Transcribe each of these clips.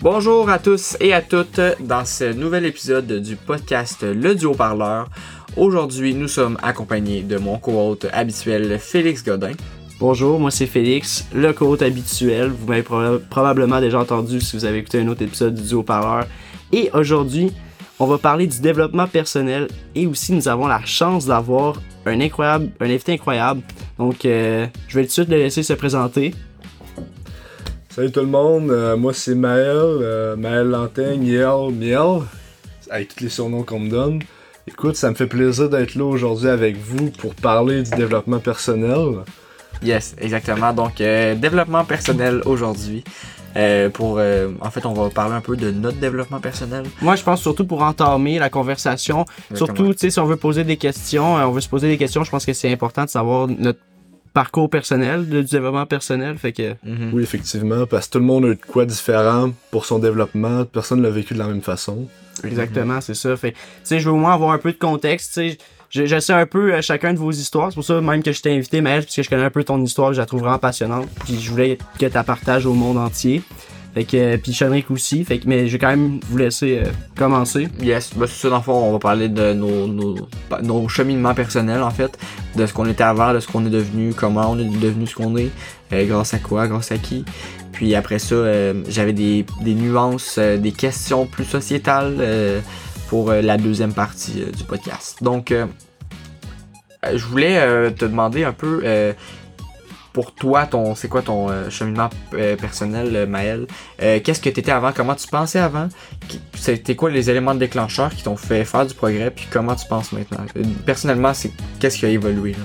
Bonjour à tous et à toutes dans ce nouvel épisode du podcast Le Duo Parleur. Aujourd'hui, nous sommes accompagnés de mon co-hôte habituel Félix Godin. Bonjour, moi c'est Félix, le co-hôte habituel. Vous m'avez proba- probablement déjà entendu si vous avez écouté un autre épisode du Duo Parleur. Et aujourd'hui, on va parler du développement personnel et aussi nous avons la chance d'avoir un incroyable, un invité incroyable. Donc, euh, je vais tout de suite le laisser se présenter. Salut tout le monde, euh, moi c'est Maël, euh, Maël Lantin, Miel, Miel, avec tous les surnoms qu'on me donne. Écoute, ça me fait plaisir d'être là aujourd'hui avec vous pour parler du développement personnel. Yes, exactement. Donc, euh, développement personnel aujourd'hui. Euh, pour, euh, en fait, on va parler un peu de notre développement personnel. Moi, je pense surtout pour entamer la conversation. Surtout, tu sais, si on veut poser des questions, euh, on veut se poser des questions, je pense que c'est important de savoir notre parcours personnel, de- du développement personnel. Fait que, Mhm. Oui, effectivement, parce que tout le monde a eu de quoi différent pour son développement, personne ne l'a vécu de la même façon. Exactement, c'est ça. Fait, tu sais, je veux au moins avoir un peu de contexte, tu sais. Je, sais un peu euh, chacun de vos histoires. C'est pour ça même que je t'ai invité, Maël, parce que je connais un peu ton histoire, je la trouve vraiment passionnante. Puis je voulais que tu la partages au monde entier. Fait que, euh, puis Chenric aussi. Fait que, mais je vais quand même vous laisser euh, commencer. Yes, bah, c'est ça, dans le fond, on va parler de nos, nos, nos cheminements personnels, en fait, de ce qu'on était avant, de ce qu'on est devenu, comment on est devenu ce qu'on est, grâce à quoi, grâce à qui. Puis après ça, j'avais des, des nuances, des questions plus sociétales pour euh, la deuxième partie euh, du podcast. Donc, euh, je voulais te demander un peu, pour toi, ton, c'est quoi ton cheminement personnel, Maël? Qu'est-ce que tu étais avant? Comment tu pensais avant? C'était quoi les éléments déclencheurs qui t'ont fait faire du progrès? Puis comment tu penses maintenant? Personnellement, c'est qu'est-ce qui a évolué? Là?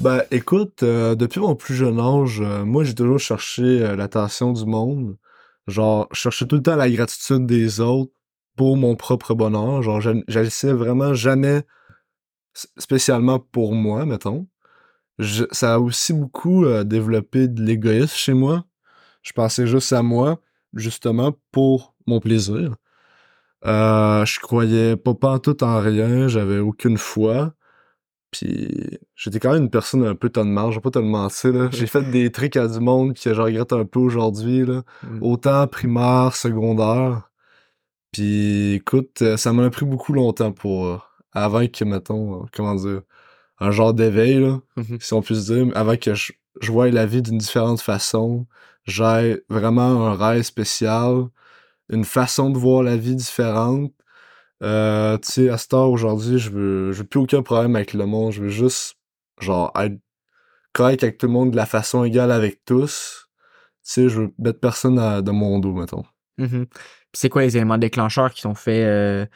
Ben écoute, depuis mon plus jeune âge, moi j'ai toujours cherché l'attention du monde. Genre, je cherchais tout le temps la gratitude des autres pour mon propre bonheur. Genre, j'ag- j'agissais vraiment jamais spécialement pour moi, mettons. Je- ça a aussi beaucoup euh, développé de l'égoïsme chez moi. Je pensais juste à moi, justement, pour mon plaisir. Euh, je croyais pas tout en rien, j'avais aucune foi. Puis j'étais quand même une personne un peu tonne marge, je vais pas te le mentir. Là. J'ai fait des trucs à du monde que je regrette un peu aujourd'hui. Là. Mm. Autant primaire, secondaire. Puis écoute, euh, ça m'a pris beaucoup longtemps pour. euh, avant que, mettons, euh, comment dire, un genre d'éveil, là, Mhm. si on puisse dire, avant que je, je voie la vie d'une différente façon, j'ai vraiment un rêve spécial, une façon de voir la vie différente. Euh, tu sais, à cette heure aujourd'hui, je veux, je veux plus aucun problème avec le monde. Je veux juste, genre, être correct avec tout le monde de la façon égale avec tous. Tu sais, je veux mettre personne à- de mon dos, mettons. Mhm. Puis C'est quoi les éléments déclencheurs qui t'ont fait, euh,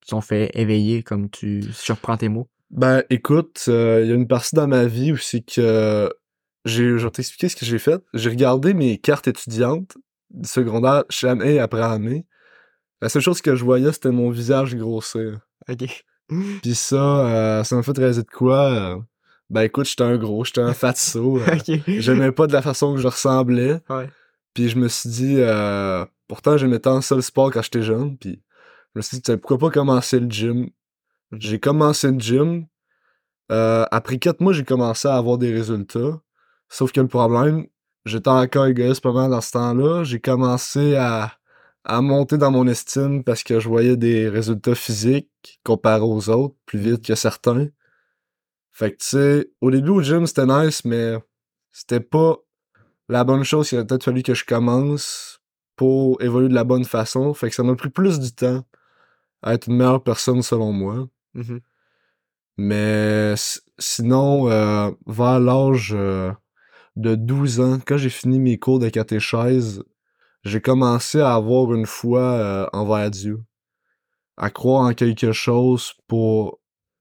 qui t'ont fait éveiller, comme tu surprends tes mots? Ben, écoute, euh, il y a une partie dans ma vie où c'est que j'ai, je vais t'expliquer ce que j'ai fait. J'ai regardé mes cartes étudiantes du secondaire année après année. La seule chose que je voyais, c'était mon visage grossir. Ok. Puis ça, euh, ça m'a fait réaliser de quoi? euh, ben écoute, j'étais un gros, j'étais un fatso. euh, ok. J'aimais pas de la façon que je ressemblais. Ouais. Puis je me suis dit, euh, pourtant j'aimais tant ça le sport quand j'étais jeune. Puis je me suis dit, pourquoi pas commencer le gym? J'ai commencé le gym. Euh, après quatre mois, j'ai commencé à avoir des résultats. Sauf que le problème, j'étais encore égoïste pas mal dans ce temps-là. J'ai commencé à, à monter dans mon estime parce que je voyais des résultats physiques comparés aux autres, plus vite que certains. Fait que tu sais, au début au gym, c'était nice, mais c'était pas la bonne chose. Il aurait peut-être fallu que je commence pour évoluer de la bonne façon. Fait que ça m'a pris plus du temps à être une meilleure personne selon moi. Mhm. Mais sinon, euh, vers l'âge euh, de 12 ans, quand j'ai fini mes cours de catéchèse, j'ai commencé à avoir une foi euh, envers Dieu. À croire en quelque chose pour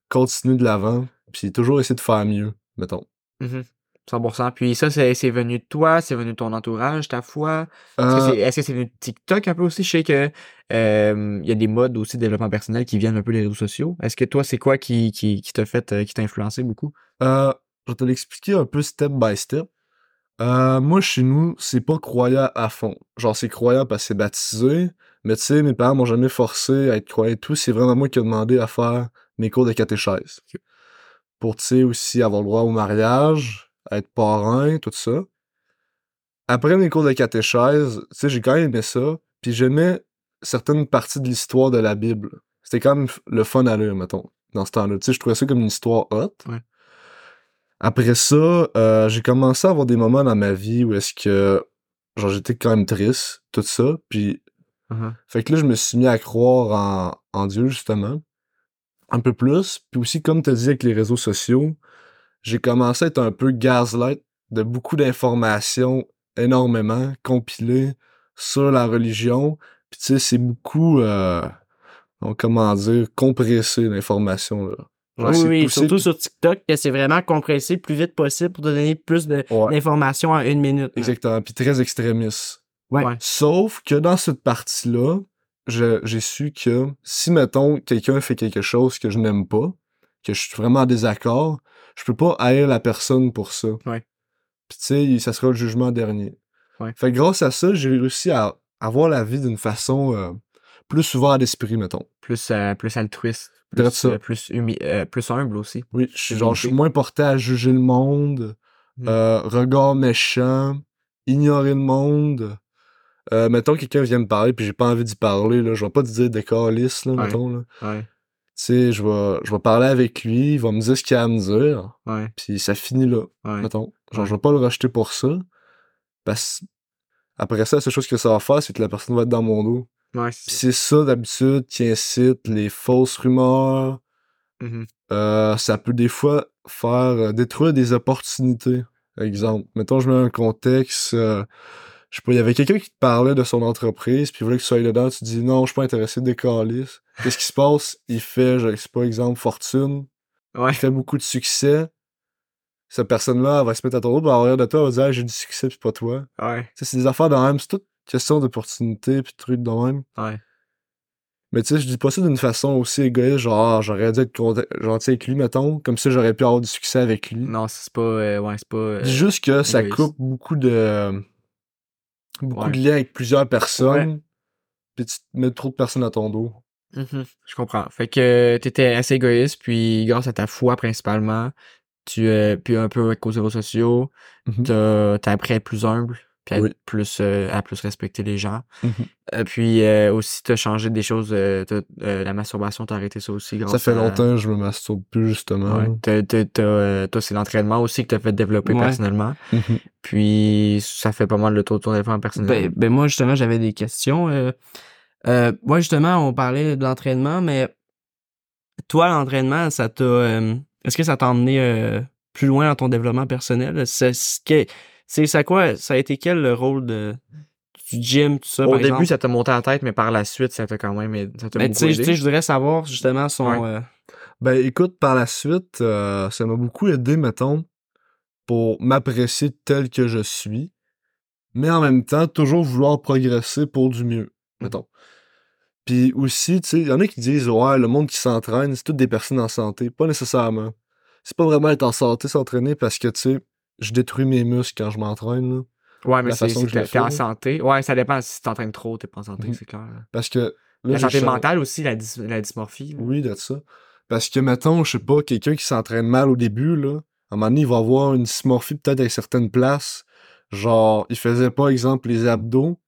continuer de l'avant, puis toujours essayer de faire mieux, mettons. Mhm. 100%. Puis ça, c'est c'est venu de toi, c'est venu de ton entourage, ta foi? Est-ce que Euh, c'est- est-ce que c'est venu de TikTok un peu aussi? Je sais que euh, il y a des modes aussi de développement personnel qui viennent un peu des réseaux sociaux. Est-ce que toi, c'est quoi qui, qui, qui t'a fait, euh, qui t'a influencé beaucoup? Euh, je vais te l'expliquer un peu step by step. Moi, chez nous, c'est pas croyant à fond. Genre, c'est croyant parce que c'est baptisé. Mais tu sais, mes parents m'ont jamais forcé à être croyant et tout. C'est vraiment moi qui ai demandé à faire mes cours de catéchèse. Pour, tu sais, aussi avoir le droit au mariage, être parrain, tout ça. Après mes cours de catéchèse, tu sais, j'ai quand même aimé ça. Puis j'aimais certaines parties de l'histoire de la Bible. C'était quand même le fun à lire, mettons, dans ce temps-là. Tu sais, je trouvais ça comme une histoire hot. Ouais. Après ça, euh, j'ai commencé à avoir des moments dans ma vie où est-ce que, genre, j'étais quand même triste, tout ça. Puis Uh-huh. fait que là, je me suis mis à croire en, en Dieu, justement. Un peu plus. Puis aussi, comme tu as dit avec les réseaux sociaux, j'ai commencé à être un peu gaslight de beaucoup d'informations énormément compilées sur la religion. Puis tu sais, c'est beaucoup, euh, comment dire, compressé l'information. Là. Genre, oui, c'est oui, poussé, surtout sur TikTok, que c'est vraiment compressé le plus vite possible pour te donner plus Ouais, d'informations en une minute. exactement. Puis très extrémiste. Ouais. Ouais. Sauf que dans cette partie-là, j'ai su que si, mettons, quelqu'un fait quelque chose que je n'aime pas, que je suis vraiment en désaccord, je peux pas haïr la personne pour ça. Ouais. Puis tu sais, ça sera le jugement dernier. Ouais. Fait que grâce à ça, j'ai réussi à, à voir la vie d'une façon euh, plus ouverte d'esprit, mettons. Plus, euh, plus altruiste. Plus, ça. euh, plus, humi- euh, plus humble aussi. Oui, je genre, je suis moins porté à juger le monde, Mm. regard méchant, ignorer le monde. Mettons, quelqu'un vient me parler puis j'ai pas envie d'y parler, là. Je vais pas te dire des calices, là, Ouais. mettons, là. Ouais. Tu sais, je vais, je vais parler avec lui, il va me dire ce qu'il a à me dire, Ouais. puis ça finit là, Ouais. mettons. Genre, Ouais. je vais pas le rejeter pour ça, parce après ça, la seule chose que ça va faire, c'est que la personne va être dans mon dos. Ouais, c'est ça, d'habitude, qui incite les fausses rumeurs, Mhm. euh, ça peut des fois faire euh, détruire des opportunités. Exemple, mettons, je mets un contexte, euh, je sais pas, il y avait quelqu'un qui te parlait de son entreprise, puis il voulait que tu sois dedans, tu dis non, je suis pas intéressé, décalisse. Qu'est-ce qui se passe? Il fait, je sais pas, exemple, fortune, Ouais. il fait beaucoup de succès. Cette personne-là, elle va se mettre à ton dos, en arrière de toi, elle va dire, j'ai du succès, puis pas toi. Ouais. Tu sais, c'est des affaires de même, c'est toute question d'opportunité, puis de trucs de même. Ouais. Mais tu sais, je dis pas ça d'une façon aussi égoïste, genre, j'aurais dû être gentil avec lui, mettons, comme ça j'aurais pu avoir du succès avec lui. Non, c'est pas. euh, ouais, c'est pas. euh, juste que ça coupe beaucoup de. Beaucoup Ouais. de liens avec plusieurs personnes, puis tu te mets trop de personnes à ton dos. Mhm, Je comprends. Fait que t'étais assez égoïste, puis grâce à ta foi principalement, tu euh, puis un peu avec aux réseaux sociaux, t'as t'as appris à être plus humble, puis Oui. être plus, euh, à plus respecter les gens. Mhm. Euh, puis euh, aussi, t'as changé des choses. la masturbation, t'as arrêté ça aussi. Grâce Ça fait à- longtemps que je me masturbe plus, justement. Ouais. T'as- t'as- t'as, toi, c'est l'entraînement aussi que t'as fait développer Ouais. personnellement. Mhm. Puis ça fait pas mal le tour de ton développement personnel. Ben, ben moi, justement, j'avais des questions. Moi, justement, on parlait de l'entraînement, mais toi, l'entraînement, ça t'a. Est-ce que ça t'a emmené plus loin dans ton développement personnel? C'est ce que- c'est ça quoi? Ça a été quel le rôle de, du gym, tout ça, Au par début, exemple? ça t'a monté à la tête, mais par la suite, ça t'a quand même ça t'a Ben, tu sais, tu sais, aidé. je voudrais savoir justement son. Ouais. euh, Ben écoute, par la suite, euh, ça m'a beaucoup aidé, mettons, pour m'apprécier tel que je suis, mais en même temps, toujours vouloir progresser pour du mieux, mettons. Puis aussi, tu sais, il y en a qui disent, ouais, le monde qui s'entraîne, c'est toutes des personnes en santé. Pas nécessairement. C'est pas vraiment être en santé, s'entraîner, parce que, tu sais, je détruis mes muscles quand je m'entraîne, là. Ouais, mais c'est le t'es en santé. Ouais, ça dépend. Si t'entraînes trop, t'es pas en santé, Mhm. c'est clair. là. Parce que... là, La santé mentale aussi, la, dys- la dysmorphie. Oui, de ça. Parce que, mettons, je sais pas, quelqu'un qui s'entraîne mal au début, là, à un moment donné, il va avoir une dysmorphie peut-être avec certaines places. Genre, il faisait pas, exemple, les abdos.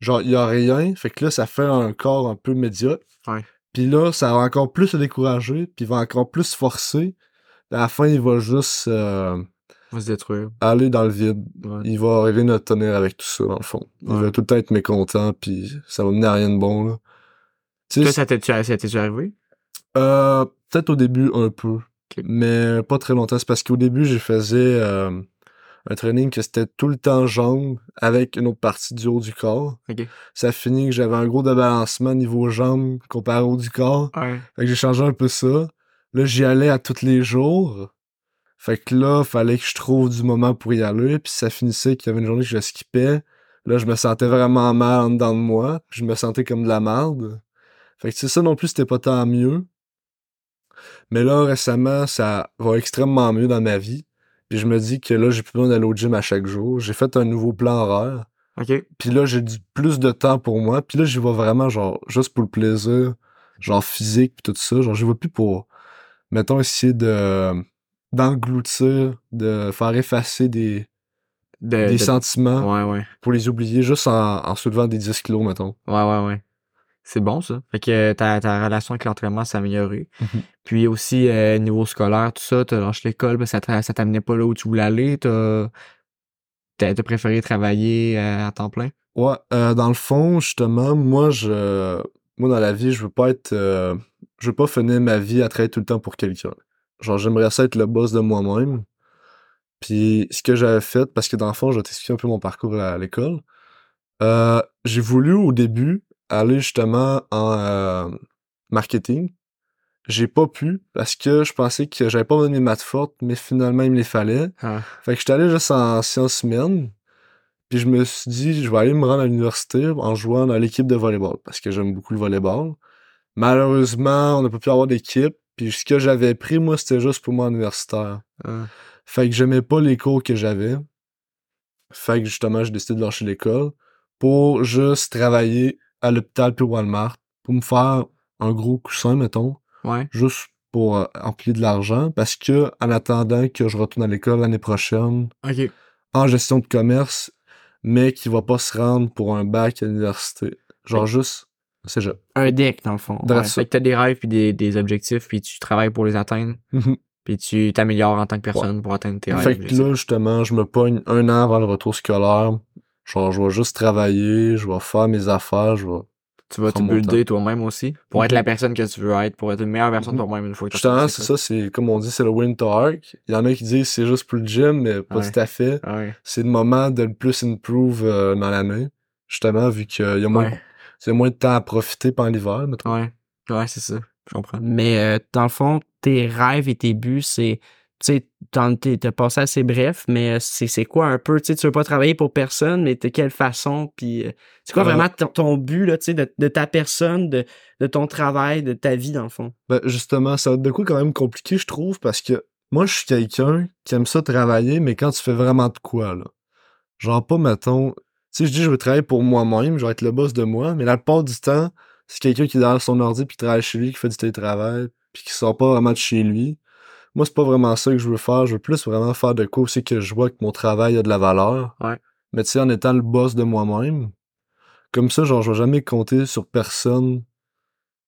Genre, il y a rien. Fait que là, ça fait un corps un peu médiocre. Ouais. Puis là, ça va encore plus se décourager, puis il va encore plus se forcer. À la fin, il va juste euh, Va se détruire. aller dans le vide. Ouais. Il va arriver notre tonnerre avec tout ça, dans le fond. Il Ouais. va tout le temps être mécontent, puis ça va mener à rien de bon, là. Toi, ça ça t'est-tu arrivé? Euh, peut-être au début un peu, mais pas très longtemps. C'est parce qu'au début, j'ai faisais euh, un training que c'était tout le temps jambes avec une autre partie du haut du corps. Ça a fini que j'avais un gros débalancement niveau jambes comparé au haut du corps. Ouais. Fait que j'ai changé un peu ça. Là, j'y allais à tous les jours. Fait que là, fallait que je trouve du moment pour y aller. Puis ça finissait qu'il y avait une journée que je skippais. Là, je me sentais vraiment mal en dedans de moi. Je me sentais comme de la merde. Fait que c'est ça non plus, c'était pas tant mieux. Mais là, récemment, ça va extrêmement mieux dans ma vie. Puis je me dis que là, j'ai plus besoin d'aller au gym à chaque jour. J'ai fait un nouveau plan horaire. Ok. Puis là, j'ai du plus de temps pour moi. Puis là, j'y vais vraiment, genre, juste pour le plaisir, genre physique, puis tout ça. Genre, j'y vais plus pour mettons, essayer de d'engloutir, de faire effacer des, De, des de- sentiments Ouais, ouais. pour les oublier juste en, en soulevant des 10 kilos, mettons. Ouais, ouais, ouais. C'est bon, ça. Fait que euh, ta, ta relation avec l'entraînement s'est améliorée. Mhm. Puis aussi, euh, niveau scolaire, tout ça, t'as lâché l'école, ben, ça t'a- ça t'amenait pas là où tu voulais aller. T'as t'as préféré travailler euh, à temps plein? Ouais, euh, dans le fond, justement, moi, je, moi, dans la vie, je veux pas être, je veux pas finir ma vie à travailler tout le temps pour quelqu'un. Genre, j'aimerais ça être le boss de moi-même. Puis, ce que j'avais fait, parce que dans le fond, je vais t'expliquer un peu mon parcours à l'école. Euh, j'ai voulu, au début, aller justement en euh, marketing. J'ai pas pu, parce que je pensais que j'avais pas mes maths fortes, mais finalement, il me les fallait. Ah. Fait que j'étais allé juste en sciences humaines. Puis je me suis dit, je vais aller me rendre à l'université en jouant dans l'équipe de volleyball parce que j'aime beaucoup le volleyball. Malheureusement, on n'a pas pu avoir d'équipe. Puis ce que j'avais pris, moi, c'était juste pour moi universitaire. Ah. Fait que j'aimais pas les cours que j'avais. Fait que justement, j'ai décidé de lâcher l'école pour juste travailler à l'hôpital puis Walmart pour me faire un gros coussin, mettons, Ouais. juste pour euh, empiler de l'argent parce que en attendant que je retourne à l'école l'année prochaine, en gestion de commerce, mais qui va pas se rendre pour un bac à l'université. Genre juste, c'est je. Un deck, dans le fond. Dans Ouais. ça. Fait que t'as des rêves puis des, des objectifs puis tu travailles pour les atteindre puis tu t'améliores en tant que personne pour atteindre tes rêves. fait que là, justement, je me pogne un an avant le retour scolaire. Genre, je vais juste travailler, je vais faire mes affaires, je vais... tu vas te builder toi-même aussi pour être Mhm. la personne que tu veux être, pour être une meilleure version de Mhm. toi-même une fois que t'as Justement, c'est ça, c'est comme on dit, c'est le winter arc. Il y en a qui disent c'est juste pour le gym, mais pas Ouais. tout à fait. C'est le moment de le plus improve euh, dans l'année. Justement, vu qu'il y a moins, A moins de temps à profiter pendant l'hiver, mettons. Ouais. Ouais, c'est ça. Je comprends. Mais euh, dans le fond, tes rêves et tes buts, c'est. Tu sais, t'as passé assez bref, mais euh, c'est c'est quoi un peu? Tu sais, tu veux pas travailler pour personne, mais de quelle façon? Puis euh, c'est quoi vraiment ton, ton but, là, tu sais, de, de ta personne, de, de ton travail, de ta vie, dans le fond? Ben, justement, ça va être de quoi quand même compliqué, je trouve, parce que moi, je suis quelqu'un qui aime ça travailler, mais quand tu fais vraiment de quoi, là. Genre, pas, mettons, sais, je dis, je veux travailler pour moi-même, je vais être le boss de moi, mais la plupart du temps, c'est quelqu'un qui est derrière son ordi puis qui travaille chez lui, qui fait du télétravail, puis qui sort pas vraiment de chez lui. Moi, c'est pas vraiment ça que je veux faire. Je veux plus vraiment faire de quoi aussi que je vois que mon travail a de la valeur. Ouais. Mais tu sais, en étant le boss de moi-même, comme ça, genre, je vais jamais compter sur personne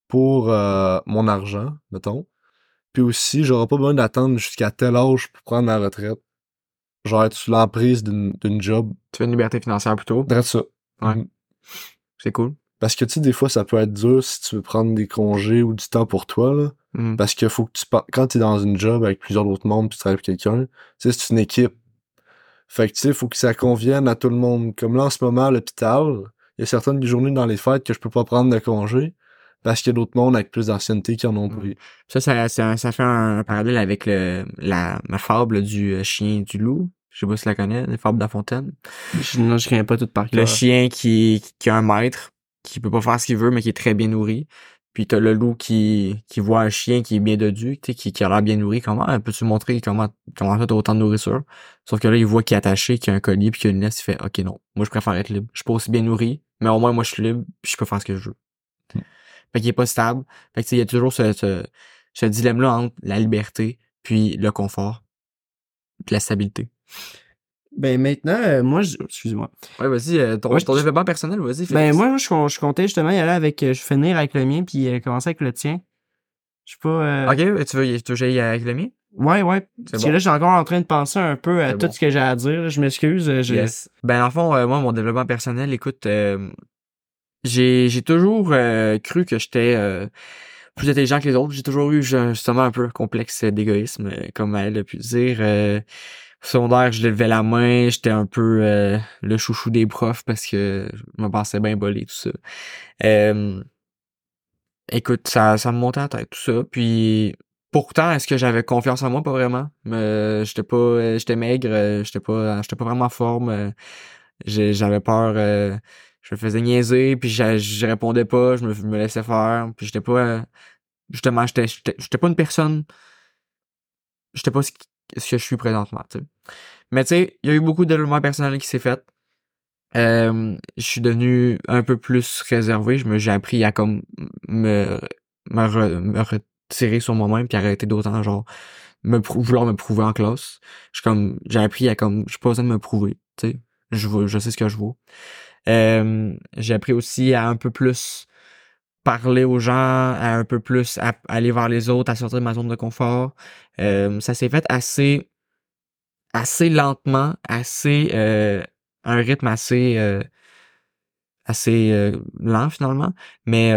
pour euh, mon argent, mettons. Puis aussi, j'aurai pas besoin d'attendre jusqu'à tel âge pour prendre la retraite. Genre être sous l'emprise d'une job. Tu veux une liberté financière plutôt? Dresse ça. Ouais. Mhm. C'est cool. Parce que tu sais, des fois, ça peut être dur si tu veux prendre des congés ou du temps pour toi, là. Mhm. Parce que faut que tu quand t'es dans une job avec plusieurs autres membres puis tu travailles avec quelqu'un, tu sais, c'est une équipe. Fait que tu sais, faut que ça convienne à tout le monde. Comme là, en ce moment, à l'hôpital, il y a certaines journées dans les fêtes que je peux pas prendre de congé parce qu'il y a d'autres mondes avec plus d'ancienneté qui en ont pris. Ça, ça, ça, ça fait un, parallèle avec le, la, ma fable du euh, chien et du loup. Je sais pas si tu la connais, la fable de La Fontaine. Je, non, je connais pas tout par Le cœur. chien qui, qui a un maître, qui peut pas faire ce qu'il veut, mais qui est très bien nourri. Puis t'as le loup qui, qui voit un chien qui est bien dodu, qui, qui a l'air bien nourri. Comment euh, peux-tu montrer comment, comment t'as autant de nourriture? Sauf que là, il voit qu'il est attaché, qu'il y a un collier, puis qu'il y a une laisse, il fait, OK, non. Moi, je préfère être libre. Je suis pas aussi bien nourri, mais au moins, moi, je suis libre, puis je peux faire ce que je veux. Hmm. Fait qu'il est pas stable. Fait que, il y a toujours ce, ce, ce dilemme-là entre la liberté, puis le confort, puis la stabilité. Ben maintenant, euh, moi, je- excuse-moi. Ouais, vas-y, euh, ton, Ouais, ton je- développement personnel, vas-y. Ben moi, je, je comptais justement y aller avec, euh, je finir avec le mien puis euh, commencer avec le tien. Je sais pas. Ok, tu veux, tu veux que j'aille avec le mien? Ouais, ouais. Parce que bon. là, j'étais encore en train de penser un peu à tout bon. ce que j'ai à dire. Je m'excuse. Yes. Ben, en fond, moi, mon développement personnel, écoute, j'ai, j'ai toujours cru que j'étais plus intelligent que les autres. J'ai toujours eu ju- justement un peu un complexe d'égoïsme, comme elle a pu dire. Secondaire, je levais la main, j'étais un peu euh, le chouchou des profs parce que je me pensais bien bolé, tout ça. Euh, écoute, ça, ça me montait la tête, tout ça. Puis pourtant, est-ce que j'avais confiance en moi? Pas vraiment. J'étais pas. euh, j'étais maigre, euh, j'étais pas. J'étais pas vraiment en forme. euh, j'avais peur. je me faisais niaiser, puis j'a- je répondais pas, je me, je laissais faire. Puis j'étais pas. justement, j'étais pas une personne. J'étais pas ce, que je suis présentement, tu sais. Mais tu sais, il y a eu beaucoup de développement personnel qui s'est fait. Euh, je suis devenu un peu plus réservé. Je me, j'ai appris à comme me, me, re- me re- tirer sur moi-même puis arrêter d'autant genre me vouloir me prouver en classe. Je comme j'ai appris à comme j'ai pas besoin de me prouver, tu sais. Je je sais ce que je vaux. Euh, j'ai appris aussi à un peu plus parler aux gens, un peu plus à, aller vers les autres, à sortir de ma zone de confort. Euh, ça s'est fait assez assez lentement, assez euh, un rythme assez euh, assez lent finalement, mais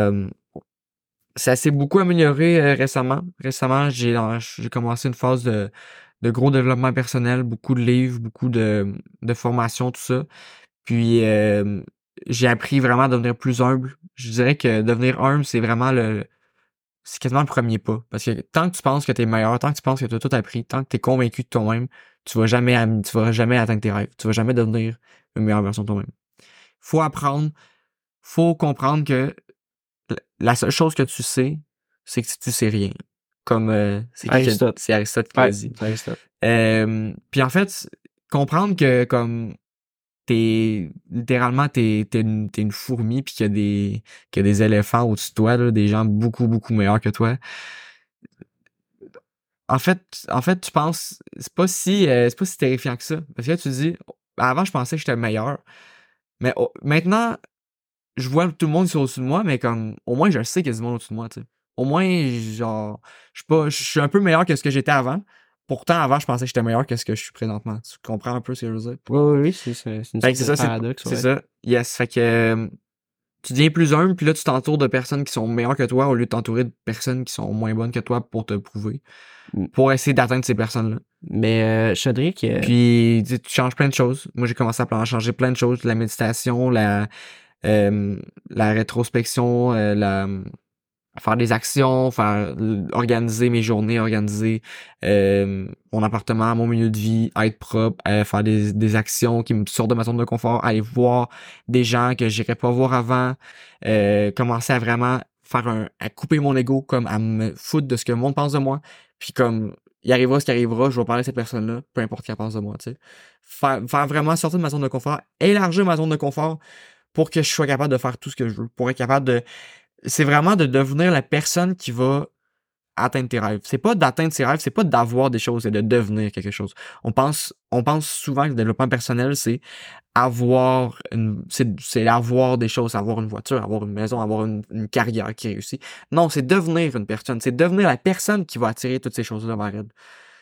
ça s'est beaucoup amélioré récemment. Récemment, j'ai j'ai commencé une phase de gros développement personnel, beaucoup de livres, beaucoup de de formations, tout ça. Puis j'ai appris vraiment à devenir plus humble. Je dirais que devenir humble, c'est vraiment le c'est quasiment le premier pas. Parce que tant que tu penses que t'es meilleur, tant que tu penses que tu as tout appris, tant que tu es convaincu de toi-même, tu vas jamais am- tu vas jamais atteindre tes rêves. Tu vas jamais devenir une meilleure version de toi-même. Faut apprendre, faut comprendre que la- seule chose que tu sais, c'est que tu sais rien. Comme euh, c'est Aristote. c'est Aristote qui l'a Ouais, dit. Euh, puis en fait, comprendre que comme t'es littéralement t'es t'es une, t'es une fourmi puis qu'il y a des qu'il y a des éléphants au-dessus de toi là, des gens beaucoup beaucoup meilleurs que toi. En fait, en fait, tu penses c'est pas si euh, c'est pas si terrifiant que ça parce que là, tu dis avant je pensais que j'étais meilleur mais maintenant je vois tout le monde est au-dessus de moi mais comme au moins je sais qu'il y a du monde au-dessus de moi, tu. Au moins genre je suis pas je suis un peu meilleur que ce que j'étais avant. Pourtant, avant, je pensais que j'étais meilleur que ce que je suis présentement. Tu comprends un peu ce que je veux dire? Oui, oui, oui, c'est une sorte de ça, paradoxe. c'est ouais. ça. Yes. Fait que euh, tu deviens plus humble, puis là, tu t'entoures de personnes qui sont meilleures que toi au lieu de t'entourer de personnes qui sont moins bonnes que toi pour te prouver. Mm. Pour essayer d'atteindre ces personnes-là. Mais euh, euh, Puis tu changes plein de choses. Moi, j'ai commencé à changer plein de choses. La méditation, la, euh, la rétrospection, la faire des actions, faire organiser mes journées, organiser euh, mon appartement, mon milieu de vie, être propre, euh, faire des, des actions qui me sortent de ma zone de confort, aller voir des gens que j'irais pas voir avant, euh, commencer à vraiment faire un à couper mon ego comme à me foutre de ce que le monde pense de moi, puis comme il arrivera ce qui arrivera, je vais parler à cette personne-là, peu importe qu'elle pense de moi, tu sais. Faire, faire vraiment sortir de ma zone de confort, élargir ma zone de confort pour que je sois capable de faire tout ce que je veux, pour être capable de c'est vraiment de devenir la personne qui va atteindre tes rêves. C'est pas d'atteindre ses rêves, c'est pas d'avoir des choses, c'est de devenir quelque chose. On pense, souvent que le développement personnel, c'est avoir une, c'est, avoir des choses, avoir une voiture, avoir une maison, avoir une, une carrière qui réussit. Non, c'est devenir une personne. C'est devenir la personne qui va attirer toutes ces choses-là vers elle.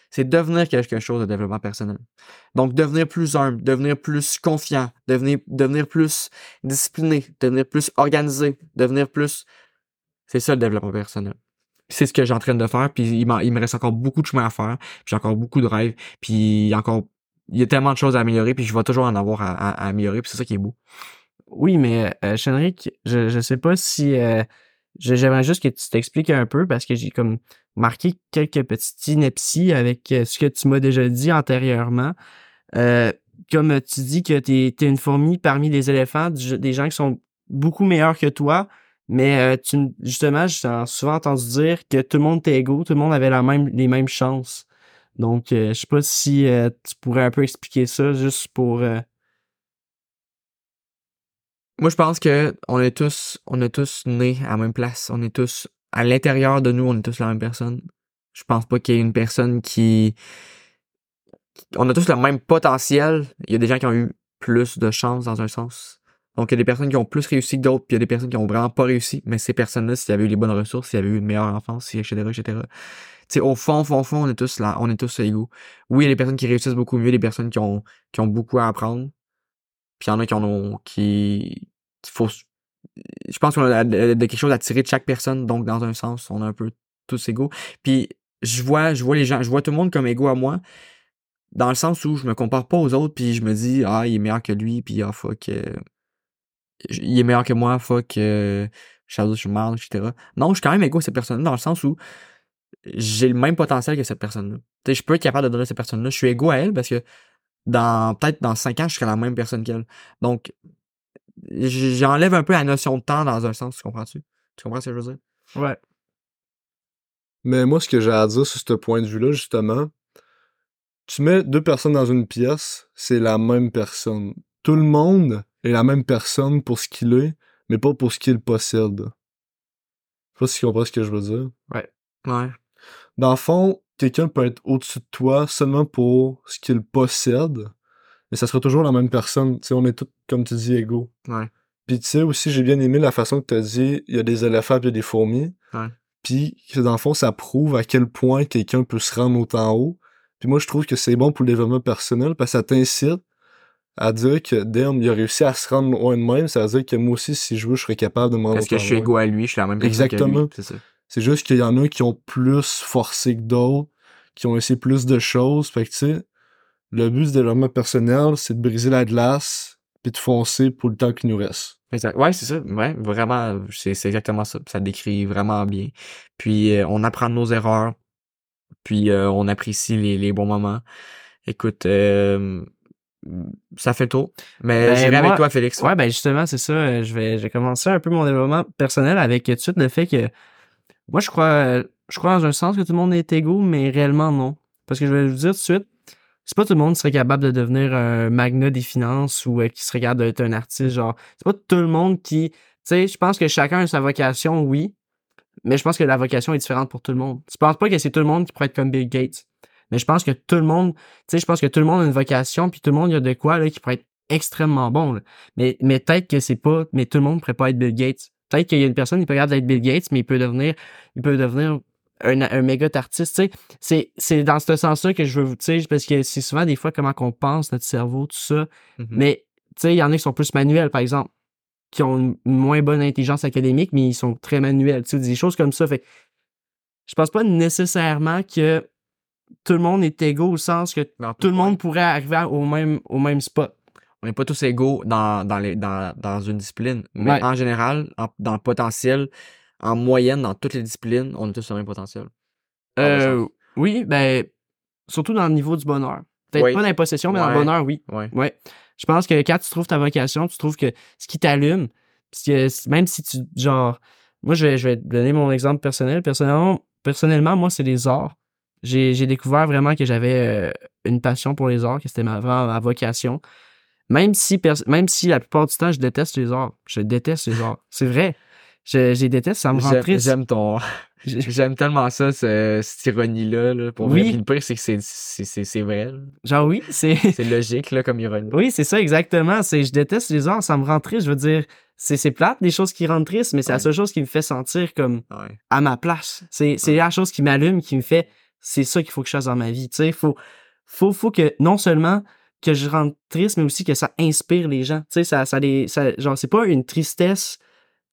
C'est devenir quelque chose de développement personnel. Donc, devenir plus humble, devenir plus confiant, devenir, plus discipliné, devenir plus organisé, devenir plus... C'est ça le développement personnel. C'est ce que j'ai en train de faire, puis il, me reste encore beaucoup de chemin à faire, puis j'ai encore beaucoup de rêves, puis il y a encore... Il y a tellement de choses à améliorer, puis je vais toujours en avoir à, améliorer, puis c'est ça qui est beau. oui, mais euh, je, je sais pas si... euh, J'aimerais juste que tu t'expliques un peu parce que j'ai comme marqué quelques petites inepties avec euh, ce que tu m'as déjà dit antérieurement. Euh, comme tu dis que t'es es une fourmi parmi les éléphants, des gens qui sont beaucoup meilleurs que toi, mais euh, tu, justement, j'ai souvent entendu dire que tout le monde était égaux, tout le monde avait les mêmes chances. Donc, euh, je sais pas si tu pourrais un peu expliquer ça juste pour... Moi, je pense que on est tous, on est tous nés à la même place. On est tous, à l'intérieur de nous, on est tous la même personne. Je pense pas qu'il y ait une personne qui, on a tous le même potentiel. Il y a des gens qui ont eu plus de chance dans un sens. Donc, il y a des personnes qui ont plus réussi que d'autres, puis il y a des personnes qui ont vraiment pas réussi. Mais ces personnes-là, s'ils avaient eu les bonnes ressources, s'ils avaient eu une meilleure enfance, etc., etc. Tu sais, au fond, fond, fond, on est tous là, on est tous égaux. Oui, il y a des personnes qui réussissent beaucoup mieux, des personnes qui ont, beaucoup à apprendre. Puis il y en a qui ont, je pense qu'on a de, quelque chose à tirer de chaque personne. Donc, dans un sens, on est un peu tous égaux. Puis, je vois, je vois les gens, je vois tout le monde comme égaux à moi. Dans le sens où je me compare pas aux autres, puis je me dis, ah, il est meilleur que lui, puis ah, fuck, euh, il est meilleur que moi, fuck, euh, je suis mal, etc. Non, je suis quand même égaux à cette personne-là, dans le sens où j'ai le même potentiel que cette personne-là. Je peux être capable de donner à cette personne-là. Je suis égaux à elle parce que dans, peut-être dans cinq ans, je serai la même personne qu'elle. Donc, j'enlève un peu la notion de temps dans un sens, tu comprends-tu? Tu comprends ce que je veux dire? Ouais. Mais moi, ce que j'ai à dire sur ce point de vue-là, justement, tu mets deux personnes dans une pièce, c'est la même personne. Tout le monde est la même personne pour ce qu'il est, mais pas pour ce qu'il possède. Je sais pas si tu comprends ce que je veux dire. Ouais. Ouais. Dans le fond, quelqu'un peut être au-dessus de toi seulement pour ce qu'il possède, mais ça sera toujours la même personne. Tu sais, on est tous, comme tu dis, égaux. Ouais. Puis tu sais aussi, j'ai bien aimé la façon que tu as dit, il y a des éléphants puis il y a des fourmis. Ouais. Puis que dans le fond, ça prouve à quel point quelqu'un peut se rendre autant haut. Puis moi, je trouve que c'est bon pour le développement personnel parce que ça t'incite à dire que damn, il a réussi à se rendre loin de même. Ça veut dire que moi aussi, si je veux, je serais capable de me rendre Parce que je suis loin. égaux à lui, je suis la même personne Exactement. C'est juste qu'il y en a qui ont plus forcé que d'autres, qui ont essayé plus de choses. Fait que, tu sais, le but du développement personnel, c'est de briser la glace puis de foncer pour le temps qui nous reste. Exact. Ouais, c'est ça. Ouais, vraiment, c'est exactement ça. Ça décrit vraiment bien. Puis euh, on apprend de nos erreurs. Puis euh, on apprécie les, les bons moments. Écoute, euh, ça fait le tour. Mais Ben, j'irai avec toi, Félix. Ouais, ben justement, c'est ça. Je vais, je vais commencer un peu mon développement personnel avec tout de suite le fait que moi, je crois, je crois dans un sens que tout le monde est égaux, mais réellement non. Parce que je vais vous dire tout de suite, c'est pas tout le monde qui serait capable de devenir un magnat des finances ou euh, qui serait capable d'être un artiste. Genre, c'est pas tout le monde qui. Tu sais, je pense que chacun a sa vocation, oui, mais je pense que la vocation est différente pour tout le monde. Je pense pas que c'est tout le monde qui pourrait être comme Bill Gates. Mais je pense que tout le monde, tu sais, je pense que tout le monde a une vocation, puis tout le monde y a de quoi là, qui pourrait être extrêmement bon. là. Mais, mais peut-être que c'est pas, mais tout le monde pourrait pas être Bill Gates. Peut-être qu'il y a une personne qui peut regarder être Bill Gates, mais il peut devenir, il peut devenir un, un méga artiste. Tu sais, c'est, c'est dans ce sens-là que je veux vous, sais, parce que c'est souvent des fois comment qu'on pense, notre cerveau, tout ça. Mhm. Mais, tu sais, il y en a qui sont plus manuels, par exemple, qui ont une moins bonne intelligence académique, mais ils sont très manuels, des choses comme ça. Fait je pense pas nécessairement que tout le monde est égaux au sens que Non, tout le monde pourrait arriver au même, au même spot. On n'est pas tous égaux dans, dans, les, dans, dans une discipline. Mais Ouais. en général, en- dans le potentiel, en moyenne, dans toutes les disciplines, on est tous sur le même potentiel. Ah, Euh, oui, ben, surtout dans le niveau du bonheur. Peut-être Oui. pas dans la possession, mais dans le bonheur, oui. Ouais. Ouais. Je pense que quand tu trouves ta vocation, tu trouves que ce qui t'allume, parce que c- même si tu, genre, moi, je vais, je vais te donner mon exemple personnel. Personnellement, personnellement moi, c'est les arts. J'ai, découvert vraiment que j'avais euh, une passion pour les arts, que c'était ma, ma vocation. Même si, même si la plupart du temps, je déteste les arts. Je déteste les arts. C'est vrai. Je, je les déteste, ça me rend triste. J'aime ton. J'ai- J'aime tellement ça, ce- cette ironie-là. Là, pour Oui. vrai. Puis le pire, c'est que c'est- vrai. là. Genre, oui, c'est. C'est logique là, comme ironie. Oui, c'est ça, exactement. C'est, je déteste les arts, ça me rend triste. Je veux dire, c'est, plate, des choses qui rendent triste, mais c'est la seule chose qui me fait sentir comme Ouais. à ma place. C'est, c'est Ouais. la chose qui m'allume, qui me fait, c'est ça qu'il faut que je fasse dans ma vie. Tu sais, faut, faut, faut que, non seulement que je rende triste, mais aussi que ça inspire les gens. Tu sais, ça, ça les, ça, genre, c'est pas une tristesse,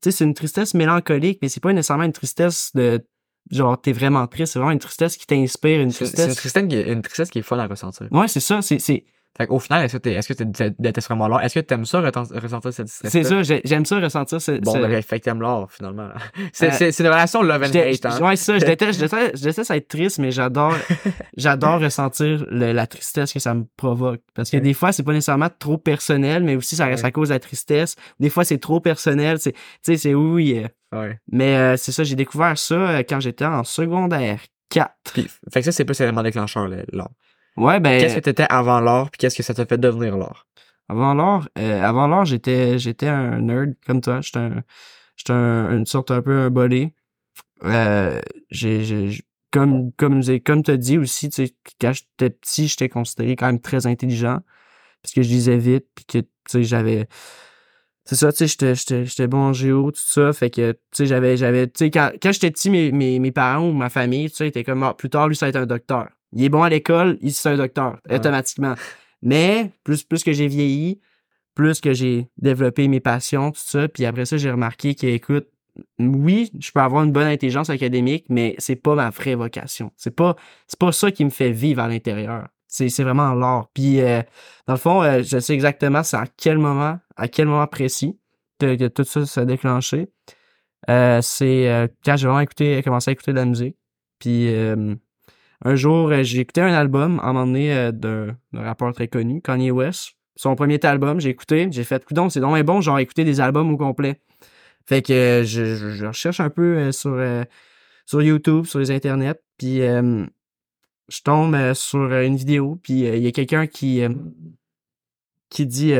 tu sais, c'est une tristesse mélancolique, mais c'est pas nécessairement une tristesse de, genre, t'es vraiment triste, c'est vraiment une tristesse qui t'inspire, une C'est c'est une tristesse. tristesse, qui est, une tristesse qui est fun à ressentir. Ouais, c'est ça, c'est, c'est, Fait qu'au final, est-ce que t'es- est-ce que tu détestes vraiment l'art? Est-ce que t'aimes ça, ressentir cette c'est ça, j'ai- j'aime ça ressentir ce, Bon, ben, fait que t'aimes l'art, finalement. C'est Euh, c'est- c'est une relation love and hate, hein? Ouais, c'est ça, je déteste, je déteste, je déteste être triste, mais j'adore, j'adore ressentir la tristesse que ça me provoque. Parce que des fois, c'est pas nécessairement trop personnel, mais aussi ça reste à cause de la tristesse. Des fois, c'est trop personnel, c'est, tu sais, c'est oui. euh, Ouais. Mais euh, c'est ça, j'ai découvert ça quand j'étais en secondaire 4. Puis, fait que ça, c'est plus l'élément déclencheur, le- l'art. Ouais, ben, Qu'est-ce que t'étais avant l'art, puis qu'est-ce que ça t'a fait devenir l'art? avant l'art, euh, avant l'art, j'étais, j'étais un nerd comme toi. J'étais un, j'étais un- une sorte un peu un bolé. Euh, j'ai, j'ai- comme, comme, comme t'as dit aussi, tu sais, quand j'étais petit, j'étais considéré quand même très intelligent. Parce que je lisais vite, puis que, tu sais, j'avais, c'est ça, tu sais, j'étais, j'étais, j'étais bon en géo, tout ça. Fait que, tu sais, j'avais, j'avais, tu sais, quand, quand j'étais petit, mes, mes, mes parents ou ma famille, tu sais, étaient comme, Ah, plus tard, lui, ça va être un docteur. Il est bon à l'école, il c'est un docteur, Ouais. automatiquement. Mais, plus, plus que j'ai vieilli, plus que j'ai développé mes passions, tout ça, puis après ça, j'ai remarqué que, écoute, oui, je peux avoir une bonne intelligence académique, mais c'est pas ma vraie vocation. C'est pas, c'est pas ça qui me fait vivre à l'intérieur. C'est, c'est vraiment l'art. Puis, euh, dans le fond, euh, je sais exactement c'est à quel moment, à quel moment précis que, que tout ça s'est déclenché. Euh, c'est quand j'ai vraiment écouté, commencé à écouter de la musique. Puis, un jour, euh, j'ai écouté un album, à un moment donné, euh, d'un, rappeur très connu, Kanye West. Son premier album, j'ai écouté, j'ai fait, coudon, c'est donc bon, genre, écouter des albums au complet. Fait que euh, je, recherche un peu sur, sur YouTube, sur les internets, puis je tombe sur une vidéo, puis il y a quelqu'un qui, dit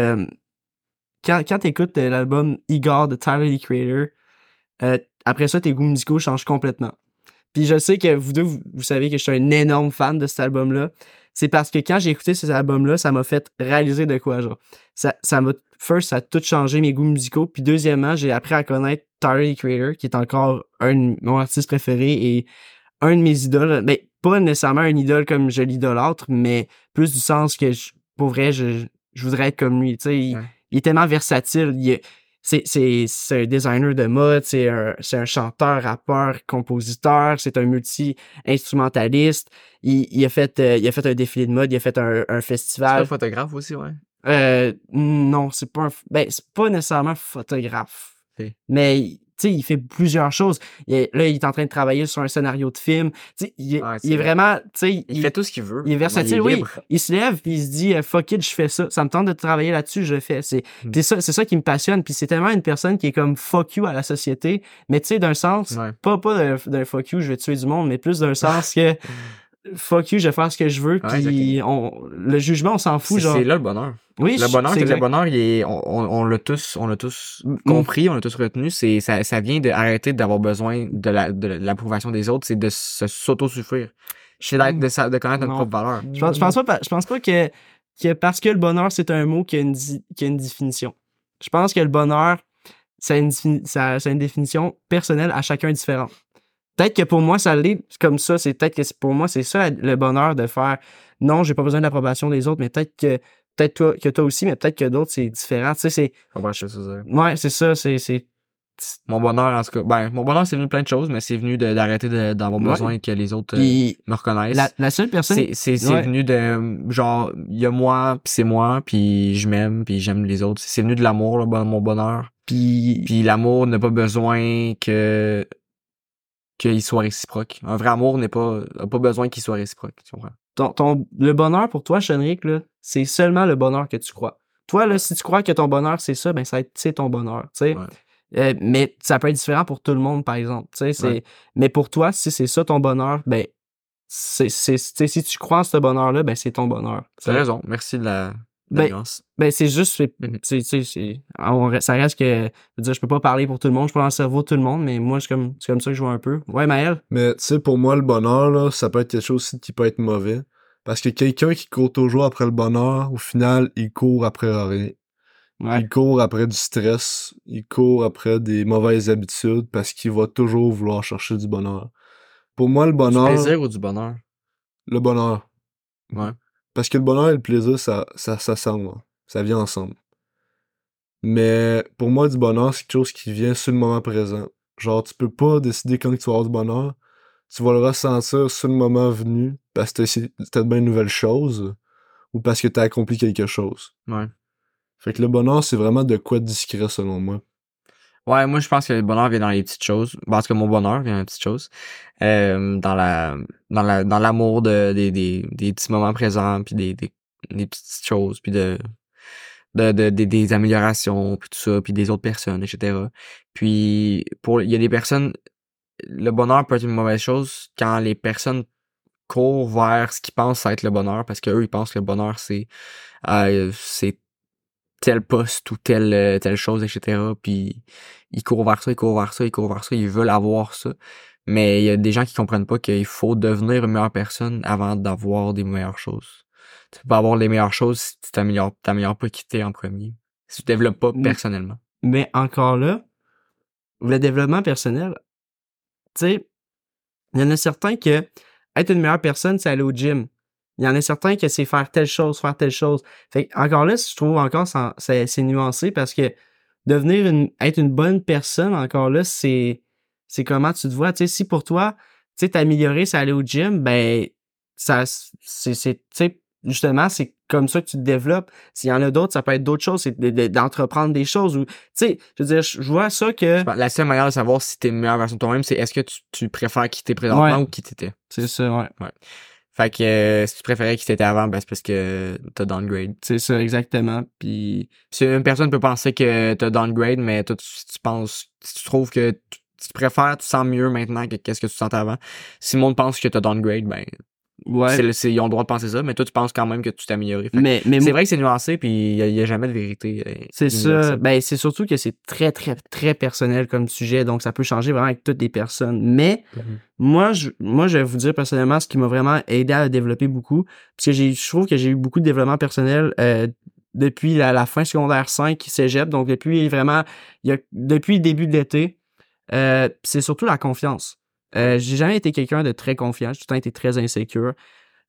quand, quand tu écoutes l'album Igor de Tyler the Creator, après ça, tes goûts musicaux changent complètement. Puis je sais que vous deux, vous, vous savez que je suis un énorme fan de cet album-là. C'est parce que quand j'ai écouté ces albums-là, ça m'a fait réaliser de quoi, genre. Ça, ça m'a, first, ça a tout changé mes goûts musicaux. Puis deuxièmement, j'ai appris à connaître Tyler, Creator, qui est encore un de mon artiste préféré et un de mes idoles. Ben, pas nécessairement un idole comme je l'idolâtre, mais plus du sens que, je- pour vrai, je, je voudrais être comme lui. Tu sais, il, Ouais. il est tellement versatile. Il c'est, un designer de mode, c'est un, un chanteur, rappeur, compositeur, c'est un multi-instrumentaliste. Il, il a fait, euh, il a fait un défilé de mode, il a fait un, un C'est un festival. photographe aussi, ouais? Euh, non, c'est pas un, ben, c'est pas nécessairement photographe. Mais, sais, il fait plusieurs choses. Il est- là, il est en train de travailler sur un scénario de film. Tu sais, il, Ouais, il est vrai. vraiment, tu sais, Il, fait tout ce qu'il veut. il est versatile, oui. Il se lève puis il se dit fuck it, je fais ça. Ça me tente de travailler là-dessus, je le fais. C'est Mm. c'est ça, c'est ça qui me passionne. Puis c'est tellement une personne qui est comme fuck you à la société, mais tu sais d'un sens, Ouais. pas pas d'un- d'un fuck you, je vais tuer du monde, mais plus d'un sens que fuck you, je vais faire ce que je veux. Ouais, Puis on, le jugement, on s'en fout, C'est c'est là le bonheur. Oui, Le bonheur, c'est c'est le bonheur, il est, on, l'a tous, on l'a tous Mm. compris, on l'a tous retenu. C'est, ça, ça vient d'arrêter d'avoir besoin de la, de l'approbation des autres, c'est de se s'autosuffire. C'est d'être, de, sa- de connaître notre Non. propre valeur. Je pense, je pense pas, je pense pas que, que parce que le bonheur, c'est un mot qui a une, di- qui a une définition. Je pense que le bonheur, ça a une, défini- ça, ça a une définition personnelle à chacun différente. Peut-être que pour moi, ça l'est comme ça. C'est peut-être que c'est- pour moi, c'est ça le bonheur de faire non, j'ai pas besoin de l'approbation des autres, mais peut-être que peut-être toi, que toi aussi, mais peut-être que d'autres, c'est différent. Tu sais, c'est. Comprends ce que dire. Ouais, c'est ça, c'est. c'est Mon bonheur, en tout cas, ben, mon bonheur, c'est venu de plein de choses, mais c'est venu d'arrêter d'avoir Ouais. besoin que les autres euh, me reconnaissent. la, la seule personne. C'est, Ouais. venu de, genre, il y a moi, puis c'est moi, puis je m'aime, puis j'aime les autres. C'est venu de l'amour, mon bonheur. Puis. Puis l'amour n'a pas besoin que qu'il soit réciproque. Un vrai amour n'est pas a pas besoin qu'il soit réciproque. Tu comprends? ton, ton- le bonheur pour toi, Chenric, là, c'est seulement le bonheur que tu crois. Toi, là, si tu crois que ton bonheur, c'est ça, ben, ça c'est ton bonheur, tu sais. Ouais. Euh, mais ça peut être différent pour tout le monde, par exemple, tu sais. c'est- Ouais. Mais pour toi, si c'est ça ton bonheur, ben, c'est, si tu crois en ce bonheur-là, ben, c'est ton bonheur. Tu as raison. Merci de la, Ben. Ben, c'est juste, c'est, Mhm. c'est- tu sais, c'est, on re- ça reste que, je veux dire, je peux pas parler pour tout le monde, je pas dans le cerveau de tout le monde, mais moi, c'est comme, c'est comme ça que je vois un peu. Ouais, Maël? Mais tu sais, pour moi, le bonheur, là, ça peut être quelque chose aussi qui peut être mauvais. Parce que quelqu'un qui court toujours après le bonheur, au final, il court après rien. Ouais. Il court après du stress, il court après des mauvaises habitudes parce qu'il va toujours vouloir chercher du bonheur. Pour moi, le Du bonheur, plaisir ou du bonheur? le bonheur. Ouais. Parce que le bonheur et le plaisir, ça, ça, ça s'assemble. Ça vient ensemble. Mais pour moi, du bonheur, c'est quelque chose qui vient sur le moment présent. Genre, tu peux pas décider quand tu vas avoir du bonheur. Tu vas le ressentir sur le moment venu parce que t'as bien nouvelles choses ou parce que t'as accompli quelque chose. Ouais. Fait que le bonheur, c'est vraiment de quoi discret selon moi. Ouais, moi je pense que le bonheur vient dans les petites choses. Parce que mon bonheur vient dans les petites choses. Euh, dans la dans la dans l'amour de des, des, des petits moments présents puis des, des, des petites choses puis de de, de, des améliorations puis tout ça puis des autres personnes etc. Puis pour il y a des personnes le bonheur peut être une mauvaise chose quand les personnes courent vers ce qu'ils pensent être le bonheur parce que eux ils pensent que le bonheur c'est euh, c'est tel poste ou telle euh, telle chose etc puis ils courent vers ça ils courent vers ça ils courent vers ça ils veulent avoir ça. Mais il y a des gens qui comprennent pas qu'il faut devenir une meilleure personne avant d'avoir des meilleures choses. Tu peux pas avoir les meilleures choses si tu t'améliores t'améliores pas qui t'es en premier. Si tu développes pas personnellement. Mais encore là, le développement personnel, tu sais, il y en a certains que être une meilleure personne, c'est aller au gym. Il y en a certains que c'est faire telle chose, faire telle chose. Fait encore là, je trouve encore c'est c'est nuancé parce que devenir une être une bonne personne, encore là, c'est c'est comment tu te vois. Tu sais, si pour toi, tu sais, t'améliorer, c'est aller au gym, ben ça c'est c'est justement c'est comme ça que tu te développes s'il y en a d'autres ça peut être d'autres choses c'est de- de- d'entreprendre des choses ou tu sais je veux dire je vois ça que la seule manière de savoir si t'es une meilleure version de toi-même c'est est-ce que tu, tu préfères qui t'es présentement Ouais. ou qui t'étais c'est ça ouais fait que euh, si tu préférais qui t'étais avant ben c'est parce que t'as downgrade c'est ça exactement puis Si une personne peut penser que t'as downgrade, mais toi, tu, tu penses, si tu trouves que tu, tu préfères, tu sens mieux maintenant que qu'est-ce que tu sentais avant. Si le monde pense que t'as downgrade, ben, Ouais. c'est ils ont le droit de penser ça, mais toi, tu penses quand même que tu t'es amélioré. Mais, mais C'est vrai que c'est nuancé, puis il n'y a, jamais de vérité. euh, C'est ça. Ben, c'est surtout que c'est très, très, très personnel comme sujet, donc ça peut changer vraiment avec toutes les personnes. Mais Mhm. moi, je, moi, je vais vous dire personnellement ce qui m'a vraiment aidé à développer beaucoup. Parce que j'ai, je trouve que j'ai eu beaucoup de développement personnel euh, depuis la, la fin secondaire 5 cégep, donc depuis vraiment, il y a, depuis le début de l'été. Euh, c'est surtout la confiance. Euh, j'ai jamais été quelqu'un de très confiant, j'ai tout le temps été très insécure.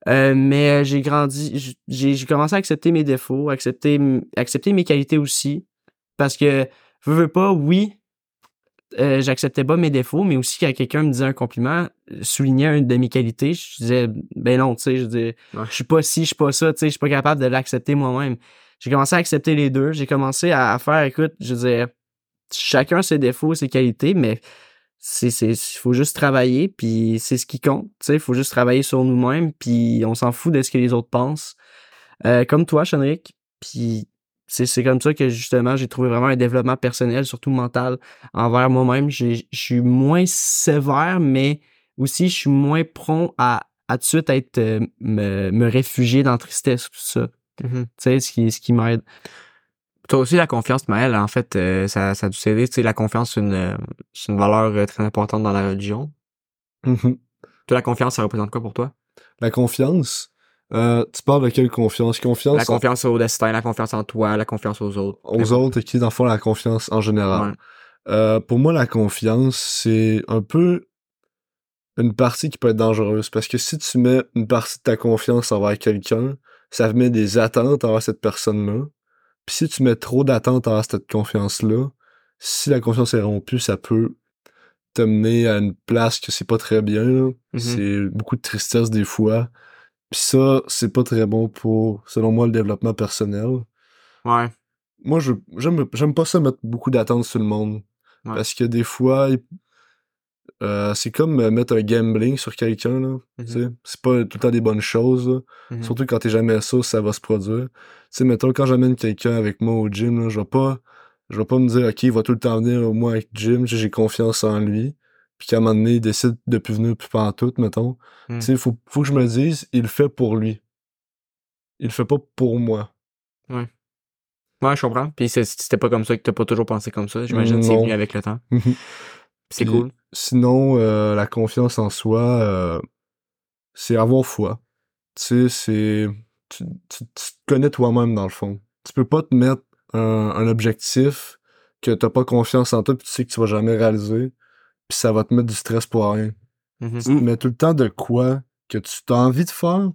Euh, mais j'ai grandi, j'ai commencé à accepter mes défauts, accepter, accepter mes qualités aussi. Parce que, veux, veux pas, oui, euh, j'acceptais pas mes défauts, mais aussi quand quelqu'un me disait un compliment, euh, soulignait une de mes qualités, je disais, ben non, tu sais, je dis, Ouais. je suis pas ci, je suis pas ça, tu sais, je suis pas capable de l'accepter moi-même. J'ai commencé à accepter les deux, j'ai commencé à, à faire, écoute, je disais, chacun ses défauts, ses qualités, mais c'est c'est faut juste travailler puis c'est ce qui compte tu sais faut juste travailler sur nous-mêmes puis on s'en fout de ce que les autres pensent. Euh, comme toi Chenric puis c'est c'est comme ça que justement j'ai trouvé vraiment un développement personnel surtout mental envers moi-même. Je suis moins sévère mais aussi je suis moins prompt à à tout de suite être euh, me, me réfugier dans la tristesse tout ça. Mhm. tu sais ce qui ce qui m'aide Toi aussi, la confiance, Maël, en fait, euh, ça, ça a dû s'aider. Tu sais, la confiance, c'est une, euh, c'est une valeur euh, très importante dans la religion. Mhm. Toi, la confiance, ça représente quoi pour toi? La confiance? Euh, tu parles de quelle confiance? Confiance La en- confiance au destin, la confiance en toi, la confiance aux autres. aux autres et qui, dans le fond, la confiance en général. Ouais. Euh, pour moi, la confiance, c'est un peu une partie qui peut être dangereuse. Parce que si tu mets une partie de ta confiance envers quelqu'un, ça met des attentes envers cette personne-là. Puis si tu mets trop d'attentes envers cette confiance-là, si la confiance est rompue, ça peut te mener à une place que c'est pas très bien. Mhm. C'est beaucoup de tristesse des fois. Puis ça, c'est pas très bon pour, selon moi, le développement personnel Ouais. moi, je j'aime pas ça mettre beaucoup d'attentes sur le monde. Ouais. Parce que des fois, euh, c'est comme euh, mettre un gambling sur quelqu'un, là. Mhm. C'est pas tout le temps des bonnes choses, là. Mhm. Surtout quand t'es jamais sûr ça va se produire. Sais, mettons, quand j'amène quelqu'un avec moi au gym, là, je vais pas, je vais pas me dire, OK, il va tout le temps venir au moins avec Jim, j'ai confiance en lui. Puis qu'à un moment donné, il décide de plus venir plus tout, mettons. Mhm. Tu sais, faut, faut que je me dise, il le fait pour lui. Il le fait pas pour moi. Ouais, je comprends. Puis c'était pas comme ça que t'as pas toujours pensé comme ça. J'imagine que c'est venu avec le temps. C'est cool. Sinon, euh, la confiance en soi, euh, c'est avoir foi. Tu sais, c'est. Tu, tu- tu te connais toi-même dans le fond. Tu peux pas te mettre un, un objectif que t'as pas confiance en toi puis tu sais que tu vas jamais réaliser. Puis ça va te mettre du stress pour rien. Mhm. Tu te mets tout le temps de quoi que tu as envie de faire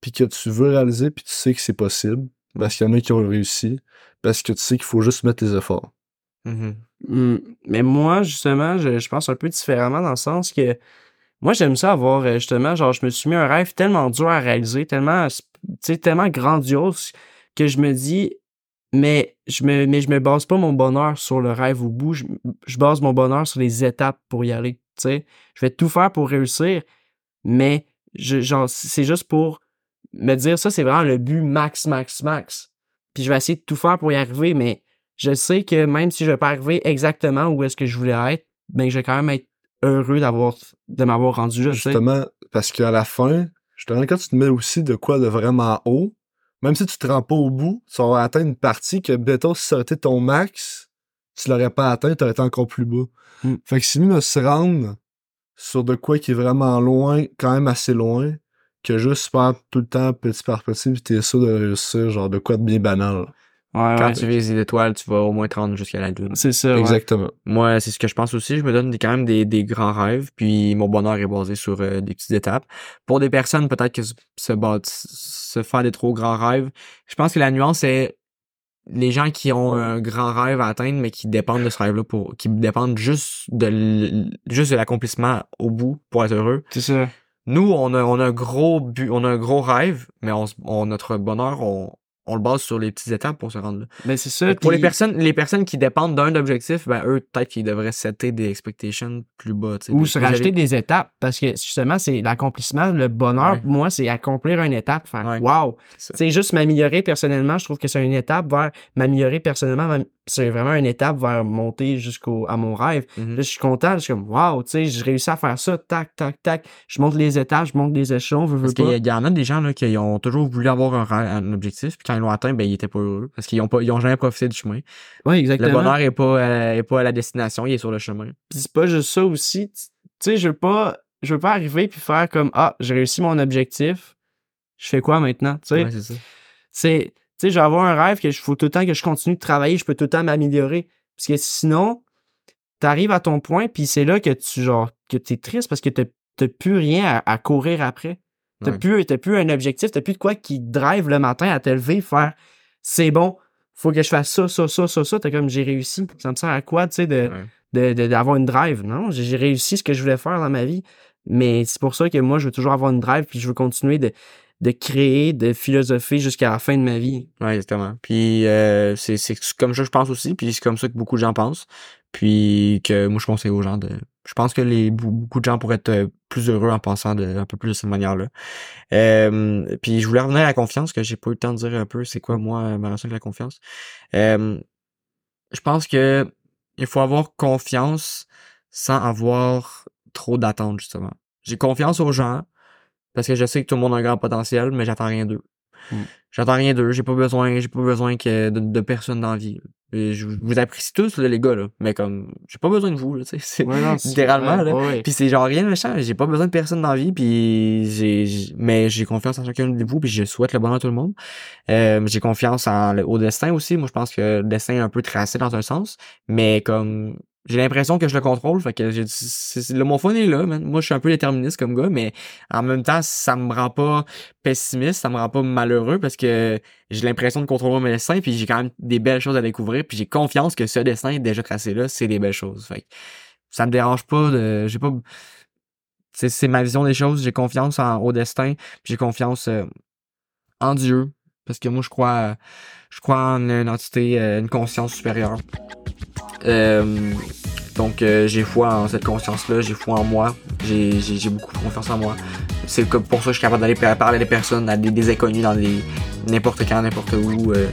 puis que tu veux réaliser puis tu sais que c'est possible. Parce qu'il y en a qui ont réussi. Parce que tu sais qu'il faut juste mettre les efforts. Mhm. Hmm, Mais moi, justement, je, pense un peu différemment dans le sens que moi, j'aime ça avoir, euh, justement, genre, je me suis mis un rêve tellement dur à réaliser, tellement, tellement grandiose que je me dis, mais je me, mais je me base pas mon bonheur sur le rêve au bout, je, je base mon bonheur sur les étapes pour y aller, tu sais. Je vais tout faire pour réussir, mais genre, c'est juste pour me dire ça, c'est vraiment le but max, max, max. Puis je vais essayer de tout faire pour y arriver, mais je sais que même si je vais pas arriver exactement où est-ce que je voulais être, ben je vais quand même être heureux d'avoir de m'avoir rendu là, tu sais. Justement, parce qu'à la fin, justement, quand tu te mets aussi de quoi de vraiment haut, même si tu te rends pas au bout, tu vas atteindre une partie que, mettons, si ça aurait été ton max, tu l'aurais pas atteint, tu aurais été encore plus bas. Mm. Fait que c'est mieux de se rendre sur de quoi qui est vraiment loin, quand même assez loin, que juste faire tout le temps petit par petit, puis t'es sûr de réussir, genre de quoi de bien banal. Ouais, Quand ouais. tu vises l'étoile, tu vas au moins te rendre jusqu'à la lune. C'est ça, ouais. Exactement. Moi, c'est ce que je pense aussi. Je me donne des, quand même des, des grands rêves, puis mon bonheur est basé sur euh, des petites étapes. Pour des personnes, peut-être que se, se, bâti- se faire des trop grands rêves, je pense que la nuance c'est les gens qui ont un grand rêve à atteindre, mais qui dépendent de ce rêve-là pour, qui dépendent juste de, juste de l'accomplissement au bout pour être heureux. C'est ça. Nous, on a, on a un gros but, on a un gros rêve, mais on- notre bonheur, on, on le base sur les petites étapes pour se rendre là. Mais c'est ça. Pour les personnes, les personnes qui dépendent d'un objectif, ben eux, peut-être qu'ils devraient setter des expectations plus bas. ou se rajouter des étapes parce que justement c'est l'accomplissement le bonheur Ouais. pour moi c'est accomplir une étape faire Ouais. wow c'est juste m'améliorer personnellement je trouve que c'est une étape vers m'améliorer personnellement c'est vraiment une étape vers monter jusqu'au à mon rêve. Mhm. Là, je suis content, je suis comme, waouh, tu sais, j'ai réussi à faire ça, tac, tac, tac. Je monte les étages, je monte les échelons, veux, veux Parce qu'il y, a- il y en a des gens là, qui ont toujours voulu avoir un, rêve- un objectif, puis quand ils l'ont atteint, ben ils étaient pas heureux. Parce qu'ils ont pas, ils ont jamais profité du chemin. Le exactement. bonheur est pas, euh, est pas à la destination, il est sur le chemin. Puis c'est pas juste ça aussi. Tu sais, je veux pas, je veux pas arriver puis faire comme, ah, j'ai réussi mon objectif. Je fais quoi maintenant? Tu sais, Ouais, c'est ça. c'est, sais, je vais avoir un rêve que je faut tout le temps que je continue de travailler, je peux tout le temps m'améliorer. Parce que sinon, t'arrives à ton point, puis c'est là que tu, genre, que t'es triste parce que t'as plus rien à, à courir après. T'as Ouais. plus, un objectif, t'as plus de quoi qui te drive le matin à te lever, faire, c'est bon, faut que je fasse ça, ça, ça, ça, ça. T'as comme, j'ai réussi. Ça me sert à quoi, tu sais, de, Ouais. de- de- d'avoir une drive? Non, j'ai j'ai réussi ce que je voulais faire dans ma vie. Mais c'est pour ça que moi, je veux toujours avoir une drive, puis je veux continuer de, de créer, de philosopher jusqu'à la fin de ma vie. Ouais, exactement. Puis euh, c'est c'est comme ça que je pense aussi, puis c'est comme ça que beaucoup de gens pensent. Puis que moi je conseille aux gens de. Je pense que les beaucoup de gens pourraient être euh, plus heureux en pensant de, un peu plus de cette manière-là. Euh, puis je voulais revenir à la confiance, que j'ai pas eu le temps de dire un peu c'est quoi moi ma relation avec la confiance. Je pense que il faut avoir confiance sans avoir trop d'attentes, justement. J'ai confiance aux gens parce que je sais que tout le monde a un grand potentiel, mais j'attends rien d'eux. Mm. J'attends rien d'eux, j'ai pas besoin, j'ai pas besoin que de, de personne dans la vie. Et Je vous apprécie tous, là, les gars, là. Mais comme, j'ai pas besoin de vous, là, tu sais. c'est- Ouais, littéralement, là. ouais, ouais. Puis c'est genre rien de méchant, j'ai pas besoin de personne dans la vie, puis j'ai, j'ai- mais j'ai confiance en chacun de vous, puis je souhaite le bonheur à tout le monde. Euh, j'ai confiance en, au destin aussi. Moi, je pense que le destin est un peu tracé dans un sens, mais comme j'ai l'impression que je le contrôle, fait que mon fun est là, man. Moi, je suis un peu déterministe comme gars, mais en même temps, ça me rend pas pessimiste, ça me rend pas malheureux parce que j'ai l'impression de contrôler mon destin, puis j'ai quand même des belles choses à découvrir, puis j'ai confiance que ce destin est déjà tracé là, c'est des belles choses. Fait que ça me dérange pas de, j'ai pas, c'est, ma vision des choses, j'ai confiance en, au destin, j'ai confiance euh, en Dieu, parce que moi je crois, je crois en une entité, euh, une conscience supérieure. Euh, donc euh, j'ai foi en cette conscience-là, j'ai foi en moi, j'ai, beaucoup confiance en moi. C'est pour ça que je suis capable d'aller par- parler à des personnes, à des, inconnus dans n'importe quand, n'importe où. euh,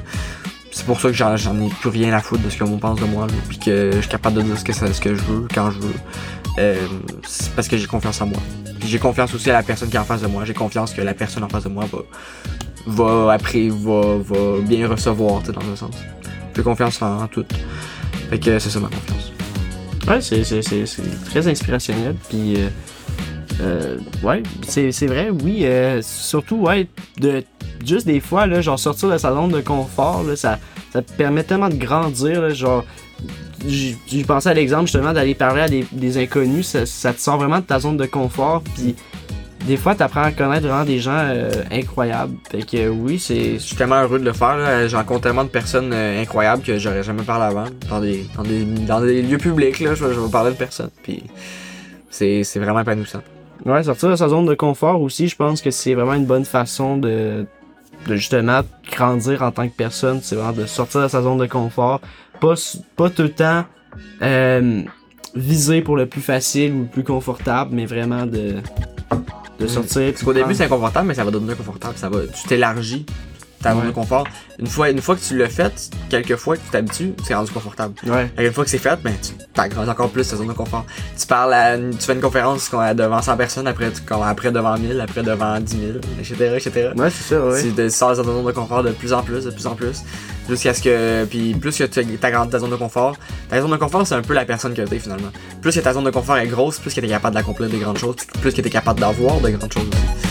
c'est pour ça que j'en, ai plus rien à foutre de ce que pense de moi, puis que je suis capable de dire ce que, je veux, quand je veux. C'est parce que j'ai confiance en moi. J'ai confiance aussi à la personne qui est en face de moi. J'ai confiance que la personne en face de moi va, va après, va, bien recevoir, dans un sens. J'ai confiance en, en tout. Fait que c'est ça ma confiance. Ouais, c'est, très inspirationnel. Puis, euh, euh, ouais, c'est, vrai, oui. euh, surtout, ouais, de, juste des fois, là, genre sortir de sa zone de confort, là, ça, ça permet tellement de grandir. Là, genre, j'ai pensé à l'exemple justement d'aller parler à des, des inconnus, ça, ça te sort vraiment de ta zone de confort. Puis, des fois, tu apprends à connaître vraiment des gens euh, incroyables. Fait que oui, c'est. Je suis tellement heureux de le faire. J'en rencontre tellement de personnes euh, incroyables que j'aurais jamais parlé avant. Dans des, dans des, dans des lieux publics, là, je, je vais parler de personnes. Puis c'est, c'est vraiment épanouissant. Ouais, sortir de sa zone de confort aussi, je pense que c'est vraiment une bonne façon de, de justement grandir en tant que personne. C'est vraiment de sortir de sa zone de confort. Pas, pas tout le temps euh, viser pour le plus facile ou le plus confortable, mais vraiment de, de sortir. Parce qu'au début, c'est inconfortable, mais ça va devenir confortable. Ça va, tu t'élargis ta zone Ouais. de confort. Une fois, une fois que tu l'as fait, quelques fois que tu t'habitues, c'est rendu confortable. Ouais. Et une fois que c'est fait, ben, tu t'agrandis encore plus ta zone de confort. Tu parles à, une- tu fais une conférence qu'on- devant 100 personnes, après, tu- après devant 1000, après devant 10 000, etc., etc. Ouais, c'est ça, ouais. Tu de- sors de ta zone de confort de plus en plus, de plus en plus. Jusqu'à ce que. Puis plus que tu t'agrandis ta zone de confort, ta zone de confort, c'est un peu la personne que t'es finalement. Plus que ta zone de confort est grosse, plus que t'es capable d'accomplir de grandes choses, plus que t'es capable d'avoir de grandes choses aussi.